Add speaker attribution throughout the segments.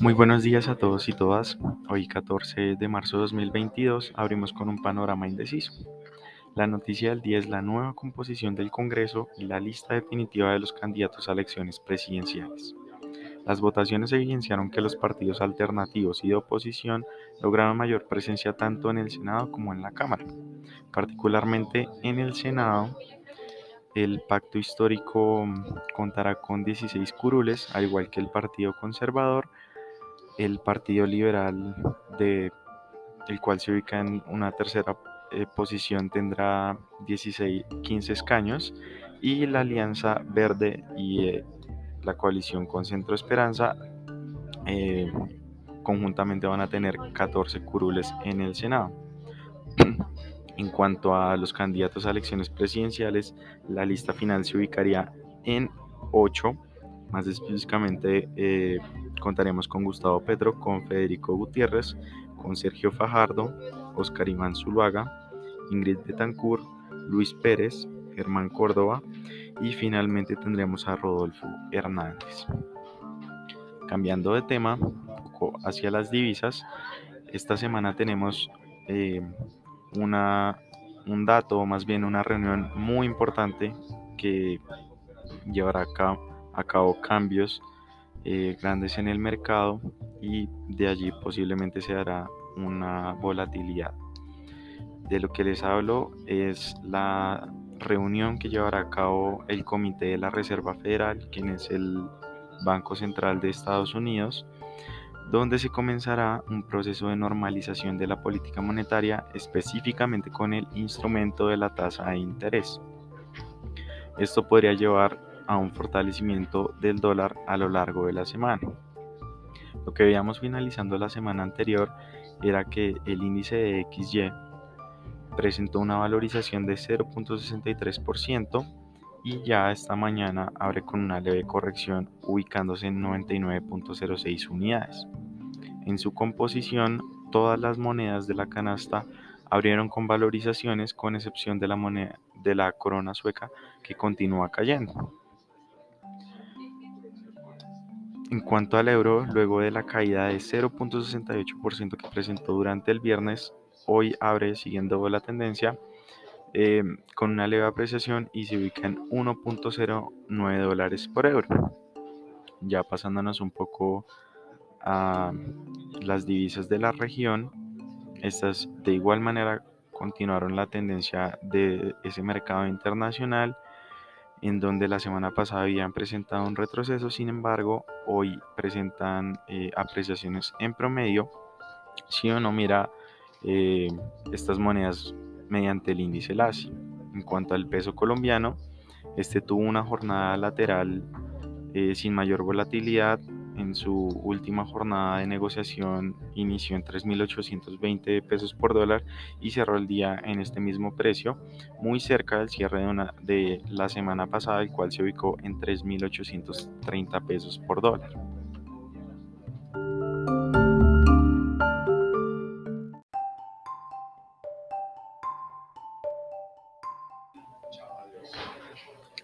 Speaker 1: Muy buenos días a todos y todas. Hoy 14 de marzo de 2022 abrimos con un panorama indeciso. La noticia del día es la nueva composición del Congreso y la lista definitiva de los candidatos a elecciones presidenciales. Las votaciones evidenciaron que los partidos alternativos y de oposición lograron mayor presencia tanto en el Senado como en la Cámara. Particularmente en el Senado, el pacto histórico contará con 16 curules, al igual que el Partido Conservador, el Partido Liberal, de, el cual se ubica en una tercera eh, posición tendrá 16, 15 escaños y la Alianza Verde y eh, la coalición con Centro Esperanza eh, conjuntamente van a tener 14 curules en el Senado. en cuanto a los candidatos a elecciones presidenciales, la lista final se ubicaría en 8. Más específicamente contaremos con Gustavo Petro, con Federico Gutiérrez, con Sergio Fajardo, Oscar Iván Zuluaga, Ingrid Betancourt, Luis Pérez, Germán Córdoba y finalmente tendremos a Rodolfo Hernández. Cambiando de tema hacia las divisas, esta semana tenemos eh, una, un dato, o más bien una reunión muy importante que llevará a cabo, cambios eh, grandes en el mercado y de allí posiblemente se dará una volatilidad. De lo que les hablo es la reunión que llevará a cabo el Comité de la Reserva Federal, quien es el Banco Central de Estados Unidos, donde se comenzará un proceso de normalización de la política monetaria, específicamente con el instrumento de la tasa de interés. Esto podría llevar a un fortalecimiento del dólar a lo largo de la semana. Lo que veíamos finalizando la semana anterior era que el índice de XY presentó una valorización de 0.63% y ya esta mañana abre con una leve corrección ubicándose en 99.06 unidades. En su composición, todas las monedas de la canasta abrieron con valorizaciones con excepción de la moneda de la corona sueca que continúa cayendo. En cuanto al euro, luego de la caída de 0.68% que presentó durante el viernes, hoy abre siguiendo la tendencia eh, con una leve apreciación y se ubica en 1.09 dólares por euro. Ya pasándonos un poco a las divisas de la región, estas de igual manera continuaron la tendencia de ese mercado internacional en donde la semana pasada habían presentado un retroceso, sin embargo, hoy presentan eh, apreciaciones en promedio. Si uno mira eh, estas monedas mediante el índice LASI. En cuanto al peso colombiano, este tuvo una jornada lateral eh, sin mayor volatilidad. En su última jornada de negociación inició en 3.820 pesos por dólar y cerró el día en este mismo precio, muy cerca del cierre de, una, de la semana pasada, el cual se ubicó en 3.830 pesos por dólar.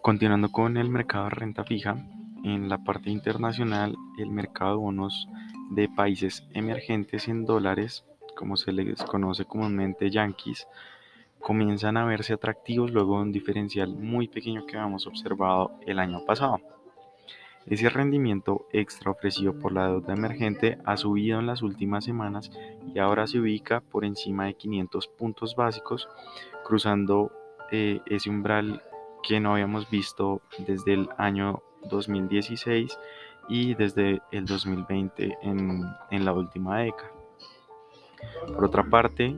Speaker 1: Continuando con el mercado de renta fija, en la parte internacional, el mercado de bonos de países emergentes en dólares, como se les conoce comúnmente yankees, comienzan a verse atractivos luego de un diferencial muy pequeño que habíamos observado el año pasado. Ese rendimiento extra ofrecido por la deuda emergente ha subido en las últimas semanas y ahora se ubica por encima de 500 puntos básicos, cruzando eh, ese umbral que no habíamos visto desde el año 2016 y desde el 2020 en, en la última década. Por otra parte,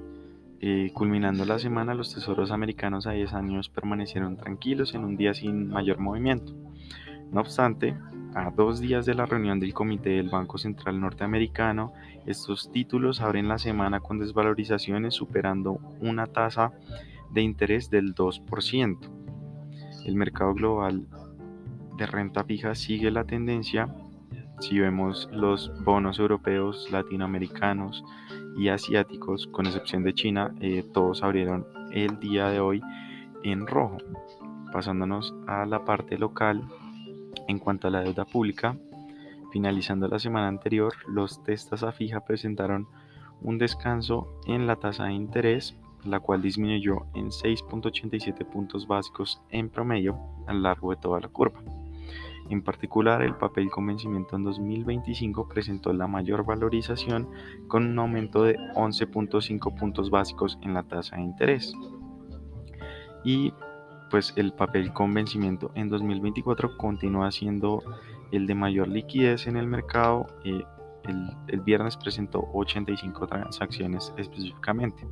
Speaker 1: eh, culminando la semana, los tesoros americanos a 10 años permanecieron tranquilos en un día sin mayor movimiento. No obstante, a dos días de la reunión del Comité del Banco Central Norteamericano, estos títulos abren la semana con desvalorizaciones superando una tasa de interés del 2%. El mercado global de renta fija sigue la tendencia. Si vemos los bonos europeos, latinoamericanos y asiáticos, con excepción de China, eh, todos abrieron el día de hoy en rojo. Pasándonos a la parte local, en cuanto a la deuda pública, finalizando la semana anterior, los testas a fija presentaron un descanso en la tasa de interés, la cual disminuyó en 6.87 puntos básicos en promedio a lo largo de toda la curva. En particular, el papel con vencimiento en 2025 presentó la mayor valorización con un aumento de 11.5 puntos básicos en la tasa de interés. Y pues el papel con vencimiento en 2024 continúa siendo el de mayor liquidez en el mercado. Eh, el, el, viernes presentó 85 transacciones específicamente.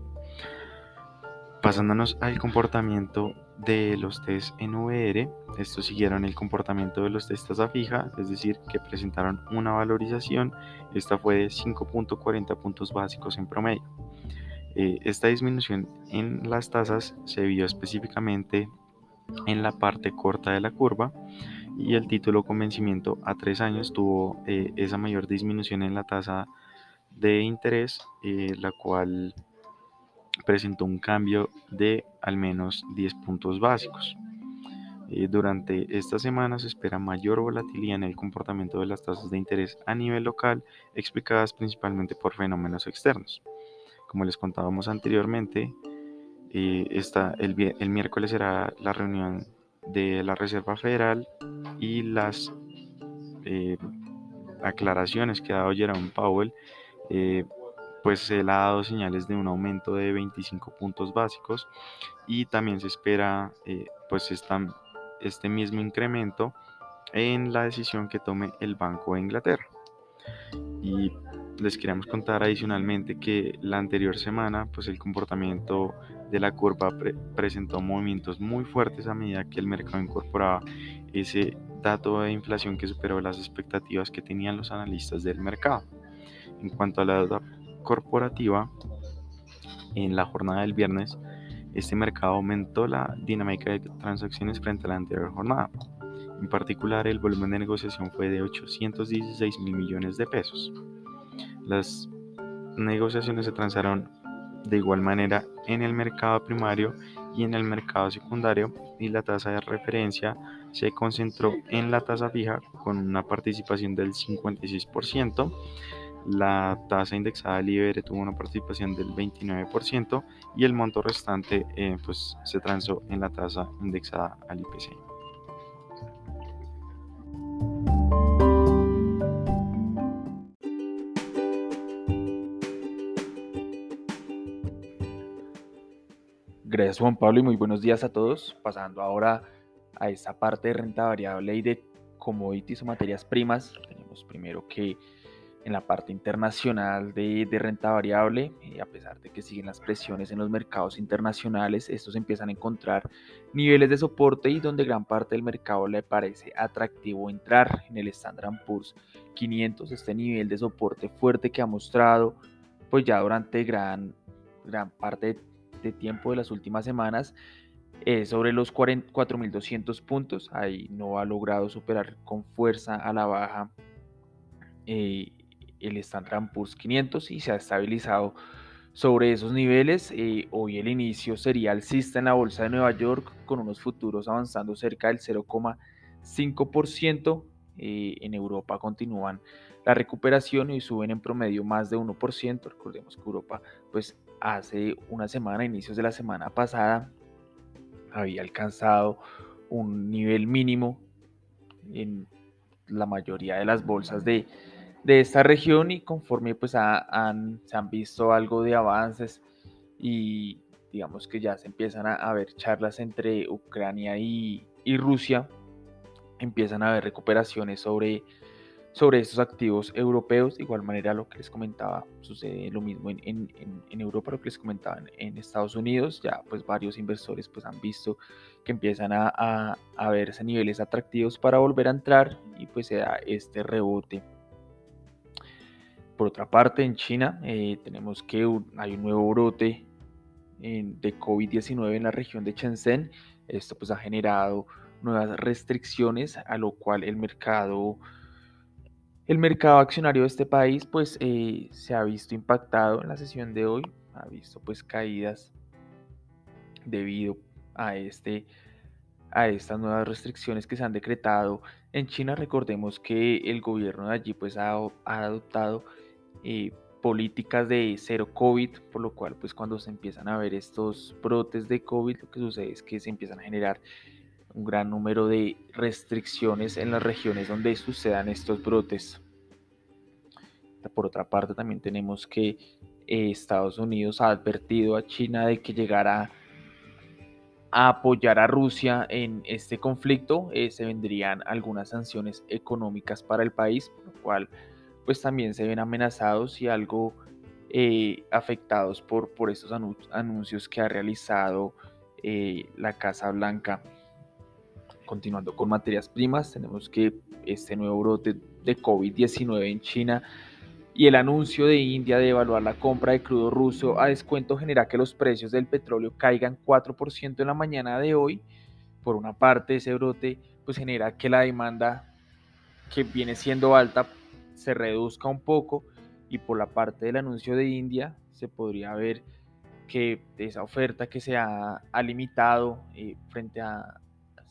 Speaker 1: Pasándonos al comportamiento de los test NVR, estos siguieron el comportamiento de los test a fija, es decir, que presentaron una valorización, esta fue de 5.40 puntos básicos en promedio. Eh, esta disminución en las tasas se vio específicamente en la parte corta de la curva y el título con vencimiento a tres años tuvo eh, esa mayor disminución en la tasa de interés, eh, la cual presentó un cambio de al menos 10 puntos básicos. Eh, durante esta semana se espera mayor volatilidad en el comportamiento de las tasas de interés a nivel local, explicadas principalmente por fenómenos externos. Como les contábamos anteriormente, eh, el, miércoles será la reunión de la Reserva Federal y las eh, aclaraciones que ha dado Jerome Powell, eh, pues él ha dado señales de un aumento de 25 puntos básicos y también se espera pues este mismo incremento en la decisión que tome el Banco de Inglaterra. Y les queremos contar adicionalmente que la anterior semana pues el comportamiento de la curva presentó movimientos muy fuertes a medida que el mercado incorporaba ese dato de inflación que superó las expectativas que tenían los analistas del mercado. En cuanto a la deuda corporativa, en la jornada del viernes, este mercado aumentó la dinámica de transacciones frente a la anterior jornada. En particular, el volumen de negociación fue de 816 mil millones de pesos. Las negociaciones se transaron de igual manera en el mercado primario y en el mercado secundario y la tasa de referencia se concentró en la tasa fija con una participación del 56%, la tasa indexada libre tuvo una participación del 29% y el monto restante eh, pues, se transó en la tasa indexada al IPC.
Speaker 2: Gracias Juan Pablo y muy buenos días a todos. Pasando ahora a esta parte de renta variable y de commodities o materias primas. Tenemos primero que en la parte internacional de, renta variable, eh, a pesar de que siguen las presiones en los mercados internacionales, estos empiezan a encontrar niveles de soporte y donde gran parte del mercado le parece atractivo entrar en el Standard Poor's 500, este nivel de soporte fuerte que ha mostrado pues ya durante gran, gran parte de de tiempo de las últimas semanas sobre los 4.200 puntos. Ahí no ha logrado superar con fuerza a la baja eh, el Standard Poor's 500 y se ha estabilizado sobre esos niveles. Eh, hoy el inicio sería alcista en la bolsa de Nueva York con unos futuros avanzando cerca del 0,5%. Eh, en Europa continúan la recuperación y suben en promedio más de 1%. Recordemos que Europa pues hace una semana, inicios de la semana pasada, había alcanzado un nivel mínimo en la mayoría de las bolsas de, esta región y conforme pues se han visto algo de avances y digamos que ya se empiezan a, haber charlas entre Ucrania y, Rusia, empiezan a haber recuperaciones sobre, sobre estos activos europeos. De igual manera, lo que les comentaba, sucede lo mismo en, Europa, lo que les comentaba en, Estados Unidos. Ya pues varios inversores pues han visto que empiezan a, a, verse niveles atractivos para volver a entrar y pues se da este rebote. Por otra parte, en China eh, tenemos que hay un nuevo brote de COVID-19 en la región de Shenzhen. Esto pues ha generado nuevas restricciones, a lo cual el mercado el mercado accionario de este país pues eh, se ha visto impactado en la sesión de hoy, ha visto pues caídas debido a, este, a estas nuevas restricciones que se han decretado en China. Recordemos que el gobierno de allí pues ha, adoptado eh, políticas de cero COVID, por lo cual pues cuando se empiezan a ver estos brotes de COVID lo que sucede es que se empiezan a generar un gran número de restricciones en las regiones donde sucedan estos brotes. Por otra parte, también tenemos que eh, Estados Unidos ha advertido a China de que llegará a apoyar a Rusia en este conflicto. Eh, se vendrían algunas sanciones económicas para el país, por lo cual pues también se ven amenazados y algo eh, afectados por, por estos anuncios que ha realizado la Casa Blanca. Continuando con materias primas, tenemos que este nuevo brote de COVID-19 en China y el anuncio de India de evaluar la compra de crudo ruso a descuento genera que los precios del petróleo caigan 4% en la mañana de hoy. Por una parte, ese brote pues genera que la demanda que viene siendo alta se reduzca un poco y por la parte del anuncio de India se podría ver que esa oferta que se ha, limitado eh, frente a,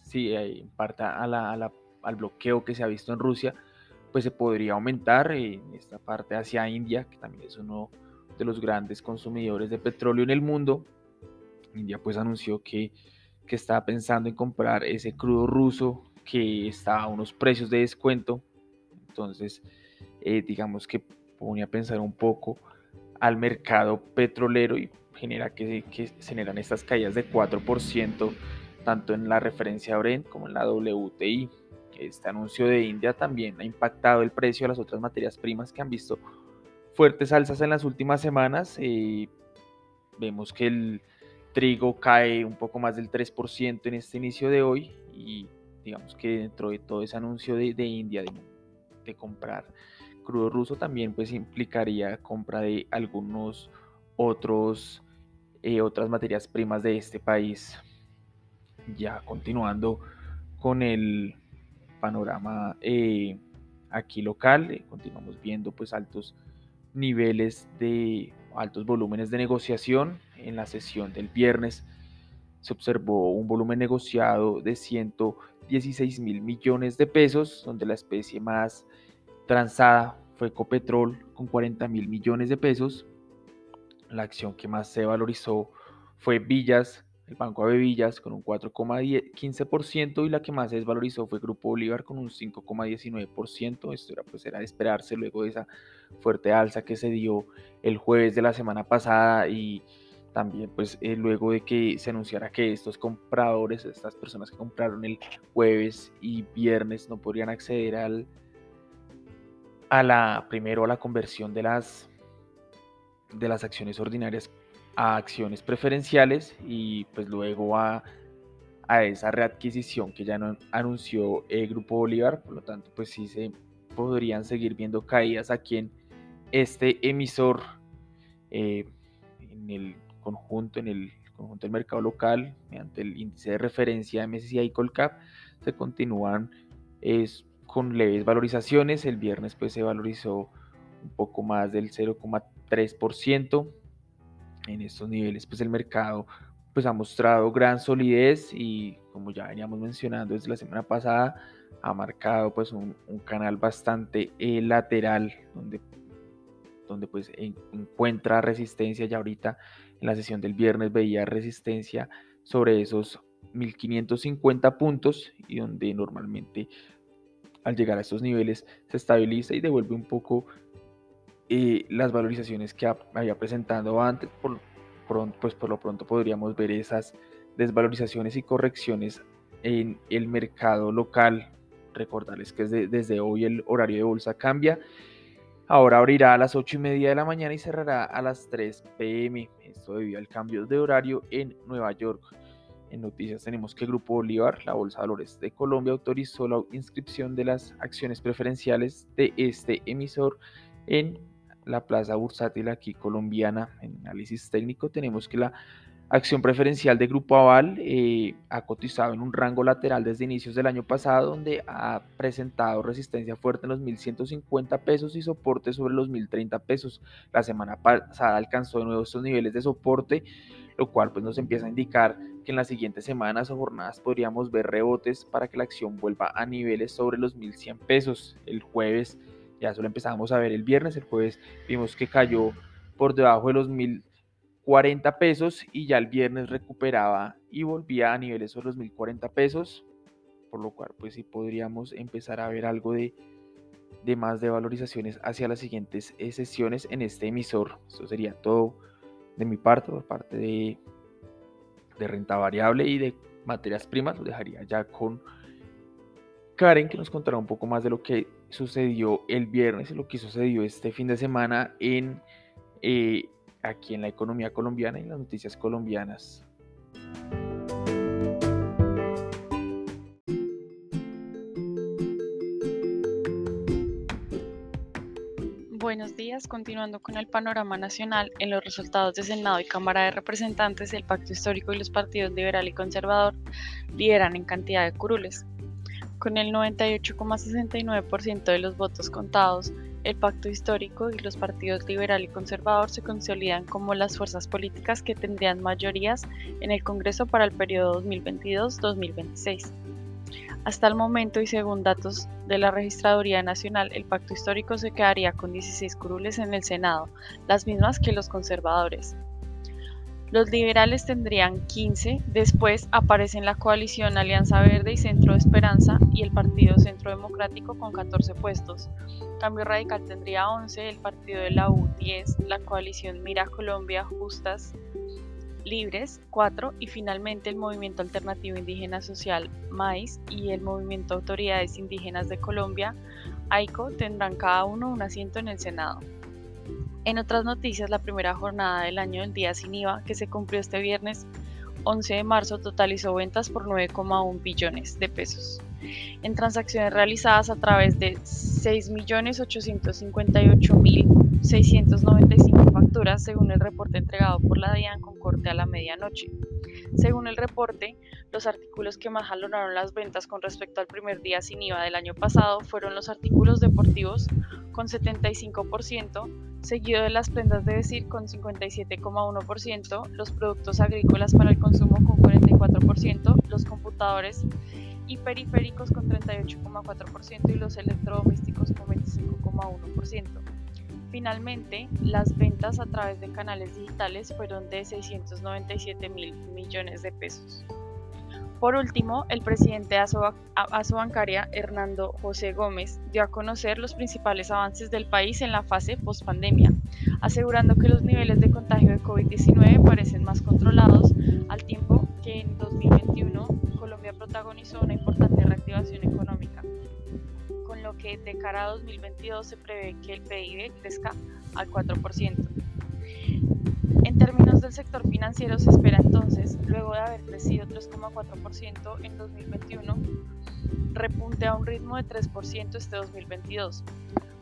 Speaker 2: sí, eh, en parte al bloqueo que se ha visto en Rusia, pues se podría aumentar en esta parte hacia India, que también es uno de los grandes consumidores de petróleo en el mundo. India pues anunció que, que estaba pensando en comprar ese crudo ruso que está a unos precios de descuento. Entonces, eh, digamos que pone a pensar un poco al mercado petrolero y genera que, que generan estas caídas de 4% tanto en la referencia Brent como en la WTI. Este anuncio de India también ha impactado el precio de las otras materias primas que han visto fuertes alzas en las últimas semanas. Eh, vemos que el trigo cae un poco más del 3% en este inicio de hoy y digamos que dentro de todo ese anuncio de, India de, comprar crudo ruso también pues implicaría compra de algunos otros eh, otras materias primas de este país ya continuando con el panorama eh, aquí local, eh, continuamos viendo pues altos niveles de altos volúmenes de negociación. En la sesión del viernes se observó un volumen negociado de 116 mil millones de pesos, donde la especie más transada fue Copetrol con 40 mil millones de pesos. La acción que más se valorizó fue Villas el Banco Avevillas con un 4,15% y la que más se desvalorizó fue Grupo Bolívar con un 5,19%. Esto era, pues, era de esperarse luego de esa fuerte alza que se dio el jueves de la semana pasada y también pues eh, luego de que se anunciara que estos compradores, estas personas que compraron el jueves y viernes no podrían acceder al, a la primero a la conversión de las de las acciones ordinarias a acciones preferenciales y pues luego a, a esa readquisición que ya anunció el Grupo Bolívar, por lo tanto pues sí se podrían seguir viendo caídas aquí en este emisor eh, en el conjunto, en el conjunto del mercado local, mediante el índice de referencia MSCI Colcap, se continúan es, con leves valorizaciones. El viernes pues se valorizó un poco más del 0,3% en estos niveles, pues el mercado pues ha mostrado gran solidez y como ya veníamos mencionando desde la semana pasada, ha marcado pues un, canal bastante eh, lateral donde, donde pues encuentra resistencia ya ahorita en la sesión del viernes veía resistencia sobre esos 1550 puntos y donde normalmente al llegar a estos niveles se estabiliza y devuelve un poco eh, las valorizaciones que había presentado antes, por, pues por lo pronto podríamos ver esas desvalorizaciones y correcciones en el mercado local recordarles que desde hoy el horario de bolsa cambia. Ahora abrirá a las 8 y media de la mañana y cerrará a las 3 pm. Esto debido al cambio de horario en Nueva York. En noticias tenemos que Grupo Bolívar, la Bolsa de Valores de Colombia, autorizó la inscripción de las acciones preferenciales de este emisor en la plaza bursátil aquí colombiana. En análisis técnico tenemos que la acción preferencial de Grupo Aval eh, ha cotizado en un rango lateral desde inicios del año pasado, donde ha presentado resistencia fuerte en los 1.150 pesos y soporte sobre los 1.030 pesos. La semana pasada alcanzó de nuevo estos niveles de soporte, lo cual pues, nos empieza a indicar que en las siguientes semanas o jornadas podríamos ver rebotes para que la acción vuelva a niveles sobre los 1.100 pesos. El jueves ya solo empezamos a ver el viernes, el jueves vimos que cayó por debajo de los 1.040 pesos y ya el viernes recuperaba y volvía a niveles sobre los 1.040 pesos, por lo cual pues sí podríamos empezar a ver algo de, de más de valorizaciones hacia las siguientes eh, sesiones en este emisor. Esto sería todo de mi parte, por parte de, de renta variable y de materias primas, lo dejaría ya con Karen que nos contará un poco más de lo que sucedió el viernes y lo que sucedió este fin de semana en eh, aquí en la economía colombiana y las noticias colombianas.
Speaker 3: Buenos días, continuando con el panorama nacional, en los resultados de Senado y Cámara de Representantes, el Pacto Histórico y los partidos liberal y conservador lideran en cantidad de curules. Con el 98,69% de los votos contados, el Pacto Histórico y los partidos liberal y conservador se consolidan como las fuerzas políticas que tendrían mayorías en el Congreso para el periodo 2022-2026. Hasta el momento y según datos de la Registraduría Nacional, el Pacto Histórico se quedaría con 16 curules en el Senado, las mismas que los conservadores. Los liberales tendrían 15, después aparecen la coalición Alianza Verde y Centro de Esperanza y el Partido Centro Democrático con 14 puestos. Cambio Radical tendría 11, el Partido de la U 10, la coalición Mira Colombia Justas Libres 4 y finalmente el Movimiento Alternativo Indígena Social MAIS y el Movimiento Autoridades Indígenas de Colombia AICO tendrán cada uno un asiento en el Senado. En otras noticias, la primera jornada del año del día sin IVA, que se cumplió este viernes 11 de marzo, totalizó ventas por 9,1 billones de pesos. En transacciones realizadas a través de 6.858.695 facturas, según el reporte entregado por la DIAN con corte a la medianoche. Según el reporte, los artículos que más jalonaron las ventas con respecto al primer día sin IVA del año pasado fueron los artículos deportivos con 75%, seguido de las prendas de vestir con 57,1%, los productos agrícolas para el consumo con 44%, los computadores y periféricos con 38,4% y los electrodomésticos con 25,1%. Finalmente, las ventas a través de canales digitales fueron de 697 mil millones de pesos. Por último, el presidente de Asobancaria, Hernando José Gómez, dio a conocer los principales avances del país en la fase post-pandemia, asegurando que los niveles de contagio de COVID-19 parecen más controlados, al tiempo que en 2021 Colombia protagonizó una importante reactivación económica, con lo que de cara a 2022 se prevé que el PIB crezca al 4%. En términos del sector financiero se espera entonces, luego de haber crecido 3,4% en 2021, repunte a un ritmo de 3% este 2022.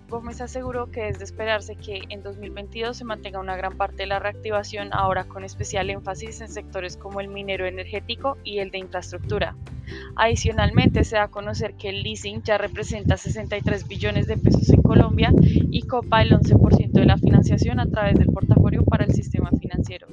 Speaker 3: Gómez aseguró que es de esperarse que en 2022 se mantenga una gran parte de la reactivación, ahora con especial énfasis en sectores como el minero energético y el de infraestructura. Adicionalmente, se da a conocer que el leasing ya representa 63 billones de pesos en Colombia y copa el 11% de la financiación a través del portafolio para el sistema financiero.